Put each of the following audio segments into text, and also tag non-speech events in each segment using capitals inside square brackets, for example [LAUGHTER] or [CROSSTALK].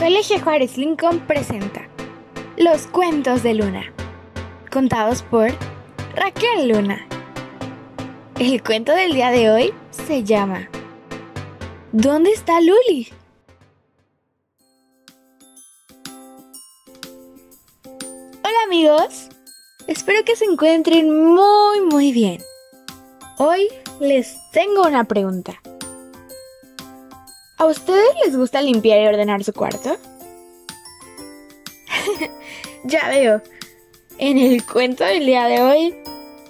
Colegio Juárez Lincoln presenta Los cuentos de Luna, contados por Raquel Luna. El cuento del día de hoy se llama ¿Dónde está Luli? Hola amigos, espero que se encuentren muy muy bien. Hoy les tengo una pregunta. ¿A ustedes les gusta limpiar y ordenar su cuarto? [LAUGHS] ya veo. En el cuento del día de hoy,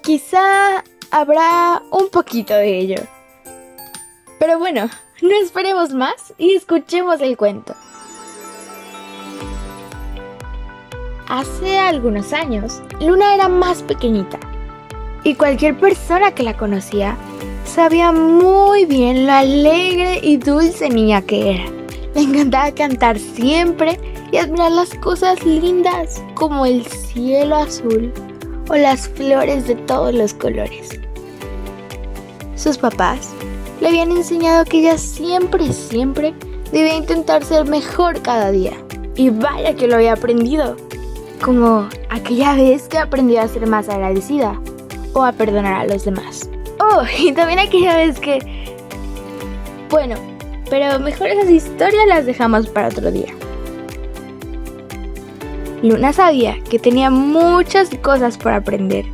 quizá habrá un poquito de ello. Pero bueno, no esperemos más y escuchemos el cuento. Hace algunos años, Luna era más pequeñita y cualquier persona que la conocía sabía muy bien lo alegre y dulce niña que era. Le encantaba cantar siempre y admirar las cosas lindas como el cielo azul o las flores de todos los colores. Sus papás le habían enseñado que ella siempre, siempre debía intentar ser mejor cada día. Y vaya que lo había aprendido. Como aquella vez que aprendió a ser más agradecida o a perdonar a los demás. Oh, y también aquella vez que... Bueno, pero mejor esas historias las dejamos para otro día. Luna sabía que tenía muchas cosas por aprender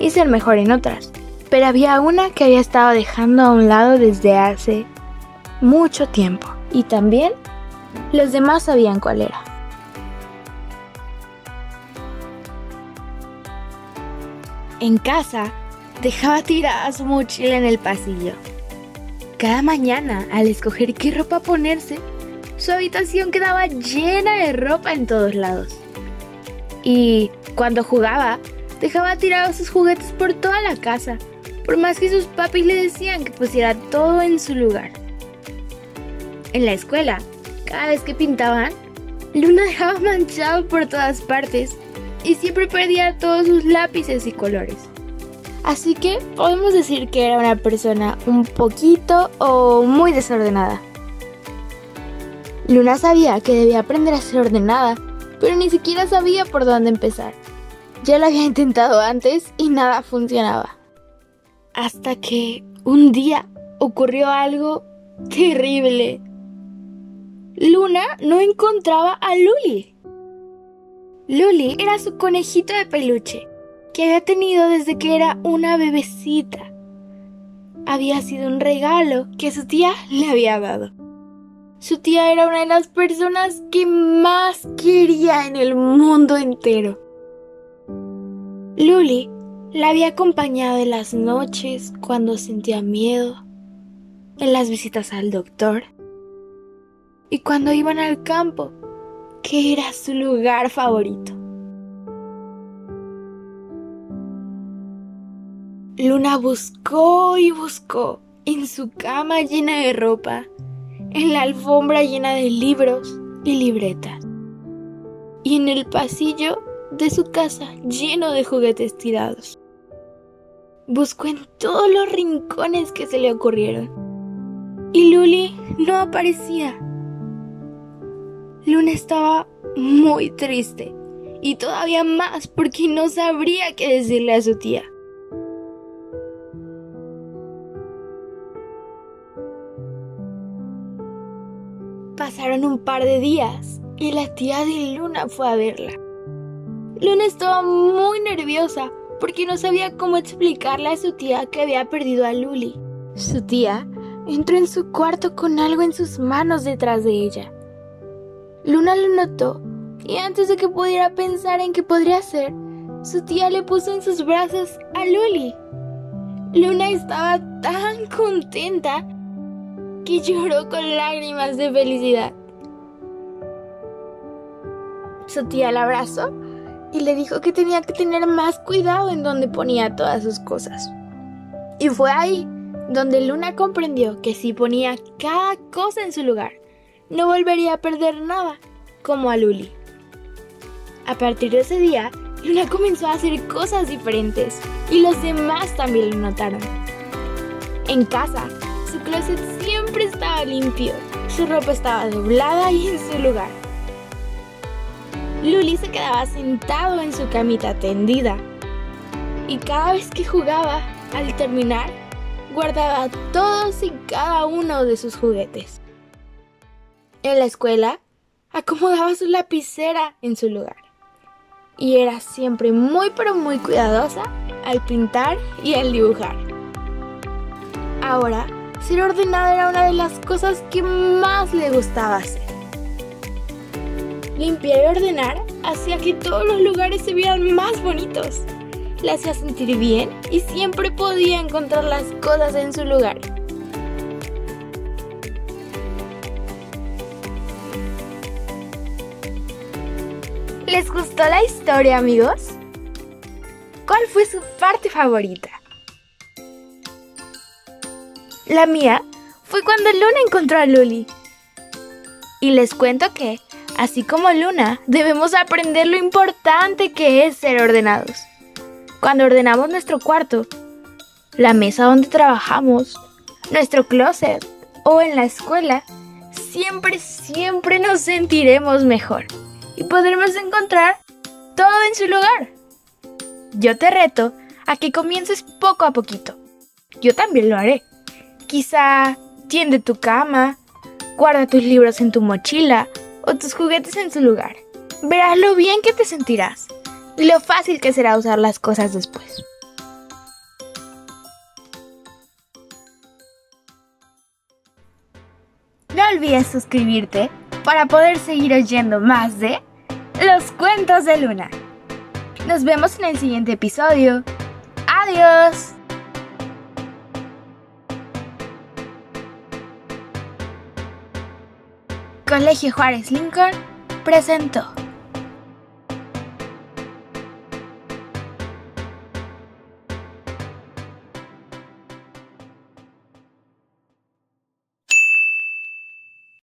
y ser mejor en otras, pero había una que había estado dejando a un lado desde hace mucho tiempo y también los demás sabían cuál era. En casa, dejaba tirada su mochila en el pasillo. Cada mañana, al escoger qué ropa ponerse, su habitación quedaba llena de ropa en todos lados. Y cuando jugaba, dejaba tirados sus juguetes por toda la casa, por más que sus papis le decían que pusiera todo en su lugar. En la escuela, cada vez que pintaban, Luna [LAUGHS] dejaba manchado por todas partes y siempre perdía todos sus lápices y colores. Así que podemos decir que era una persona un poquito o muy desordenada. Luna sabía que debía aprender a ser ordenada, pero ni siquiera sabía por dónde empezar. Ya lo había [LAUGHS] intentado antes y nada funcionaba. Hasta que un día ocurrió algo terrible. Luna no encontraba a Luli. Luli era su conejito de peluche que había tenido desde que era una bebecita. Había sido un regalo que su tía le había dado. Su tía era una de las personas que más quería en el mundo entero. Luli la había acompañado en las noches cuando sentía miedo, en las visitas al doctor y cuando iban al campo, que era su lugar favorito. Luna buscó y buscó en su cama llena de ropa, en la alfombra llena de libros y libretas, y en el pasillo de su casa lleno de juguetes tirados. Buscó en todos los rincones que se le ocurrieron, y Luli no aparecía. Luna estaba muy triste, y todavía más porque no sabría qué decirle a su tía. Pasaron un par de días y la tía de Luna fue a verla. Luna estaba muy nerviosa porque no sabía cómo explicarle a su tía que había perdido a Luli. Su tía entró en su cuarto con algo en sus manos detrás de ella. Luna lo notó y antes de que pudiera pensar en qué podría ser, su tía le puso en sus brazos a Luli. Luna estaba tan contenta que lloró con lágrimas de felicidad. Su tía la abrazó y le dijo que tenía que tener más cuidado en donde ponía todas sus cosas. Y fue ahí donde Luna comprendió que si ponía cada cosa en su lugar, no volvería a perder nada, como a Luli. A partir de ese día, Luna comenzó a hacer cosas diferentes y los demás también lo notaron. En casa, su closet siempre estaba limpio, su ropa estaba doblada y en su lugar. Luli se quedaba sentado en su camita tendida y cada vez que jugaba, al terminar, guardaba todos y cada uno de sus juguetes. En la escuela, acomodaba su lapicera en su lugar y era siempre muy pero muy cuidadosa al pintar y al dibujar. Ahora, ser ordenada era una de las cosas que más le gustaba hacer. Limpiar y ordenar hacía que todos los lugares se vieran más bonitos. La hacía sentir bien y siempre podía encontrar las cosas en su lugar. ¿Les gustó la historia, amigos? ¿Cuál fue su parte favorita? La mía fue cuando Luna encontró a Luli. Y les cuento que Así como Luna, debemos aprender lo importante que es ser ordenados. Cuando ordenamos nuestro cuarto, la mesa donde trabajamos, nuestro closet o en la escuela, siempre, siempre nos sentiremos mejor y podremos encontrar todo en su lugar. Yo te reto a que comiences poco a poquito. Yo también lo haré. Quizá tiende tu cama, guarda tus libros en tu mochila o tus juguetes en su lugar. Verás lo bien que te sentirás y lo fácil que será usar las cosas después. No olvides suscribirte para poder seguir oyendo más de Los Cuentos de Luna. Nos vemos en el siguiente episodio. Adiós. Colegio Juárez Lincoln presentó.